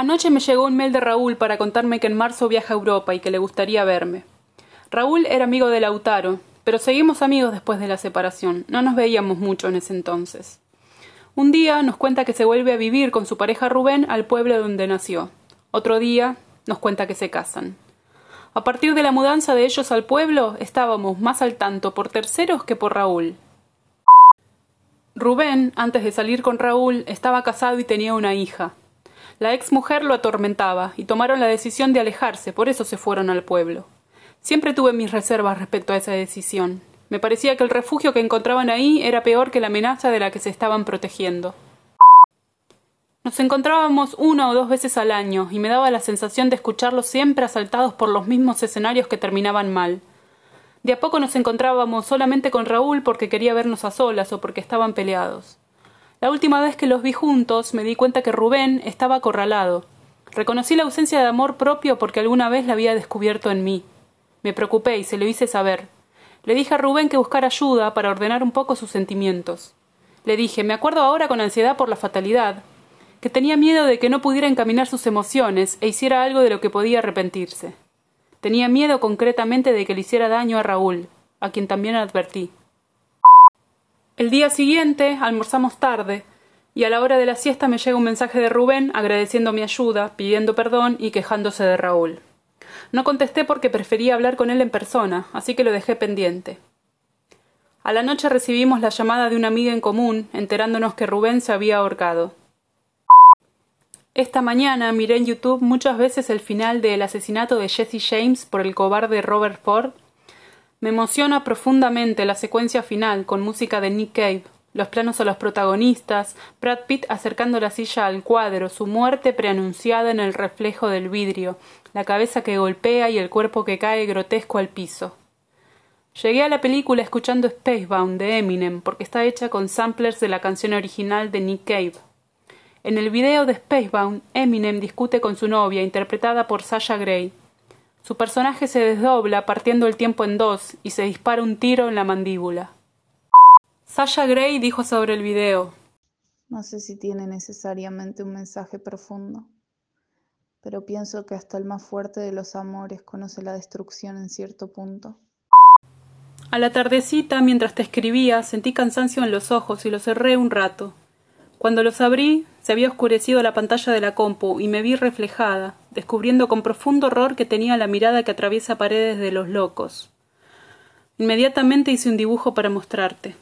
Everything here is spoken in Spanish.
Anoche me llegó un mail de Raúl para contarme que en marzo viaja a Europa y que le gustaría verme. Raúl era amigo de Lautaro, pero seguimos amigos después de la separación. No nos veíamos mucho en ese entonces. Un día nos cuenta que se vuelve a vivir con su pareja Rubén al pueblo donde nació. Otro día nos cuenta que se casan. A partir de la mudanza de ellos al pueblo, estábamos más al tanto por terceros que por Raúl. Rubén, antes de salir con Raúl, estaba casado y tenía una hija. La ex mujer lo atormentaba y tomaron la decisión de alejarse, por eso se fueron al pueblo. Siempre tuve mis reservas respecto a esa decisión. Me parecía que el refugio que encontraban ahí era peor que la amenaza de la que se estaban protegiendo. Nos encontrábamos una o dos veces al año y me daba la sensación de escucharlos siempre asaltados por los mismos escenarios que terminaban mal. De a poco nos encontrábamos solamente con Raúl porque quería vernos a solas o porque estaban peleados. La última vez que los vi juntos me di cuenta que Rubén estaba acorralado. Reconocí la ausencia de amor propio porque alguna vez la había descubierto en mí. Me preocupé y se lo hice saber. Le dije a Rubén que buscara ayuda para ordenar un poco sus sentimientos. Le dije, me acuerdo ahora con ansiedad por la fatalidad, que tenía miedo de que no pudiera encaminar sus emociones e hiciera algo de lo que podía arrepentirse. Tenía miedo concretamente de que le hiciera daño a Raúl, a quien también advertí. El día siguiente almorzamos tarde, y a la hora de la siesta me llega un mensaje de Rubén agradeciendo mi ayuda, pidiendo perdón y quejándose de Raúl. No contesté porque prefería hablar con él en persona, así que lo dejé pendiente. A la noche recibimos la llamada de una amiga en común, enterándonos que Rubén se había ahorcado. Esta mañana miré en YouTube muchas veces el final del asesinato de Jesse James por el cobarde Robert Ford. Me emociona profundamente la secuencia final con música de Nick Cave, los planos a los protagonistas, Brad Pitt acercando la silla al cuadro, su muerte preanunciada en el reflejo del vidrio, la cabeza que golpea y el cuerpo que cae grotesco al piso. Llegué a la película escuchando Spacebound de Eminem porque está hecha con samplers de la canción original de Nick Cave. En el video de Spacebound, Eminem discute con su novia, interpretada por Sasha Gray. Su personaje se desdobla partiendo el tiempo en dos y se dispara un tiro en la mandíbula. Sasha Gray dijo sobre el video No sé si tiene necesariamente un mensaje profundo, pero pienso que hasta el más fuerte de los amores conoce la destrucción en cierto punto. A la tardecita, mientras te escribía, sentí cansancio en los ojos y los cerré un rato. Cuando los abrí, se había oscurecido la pantalla de la compu y me vi reflejada, descubriendo con profundo horror que tenía la mirada que atraviesa paredes de los locos. Inmediatamente hice un dibujo para mostrarte.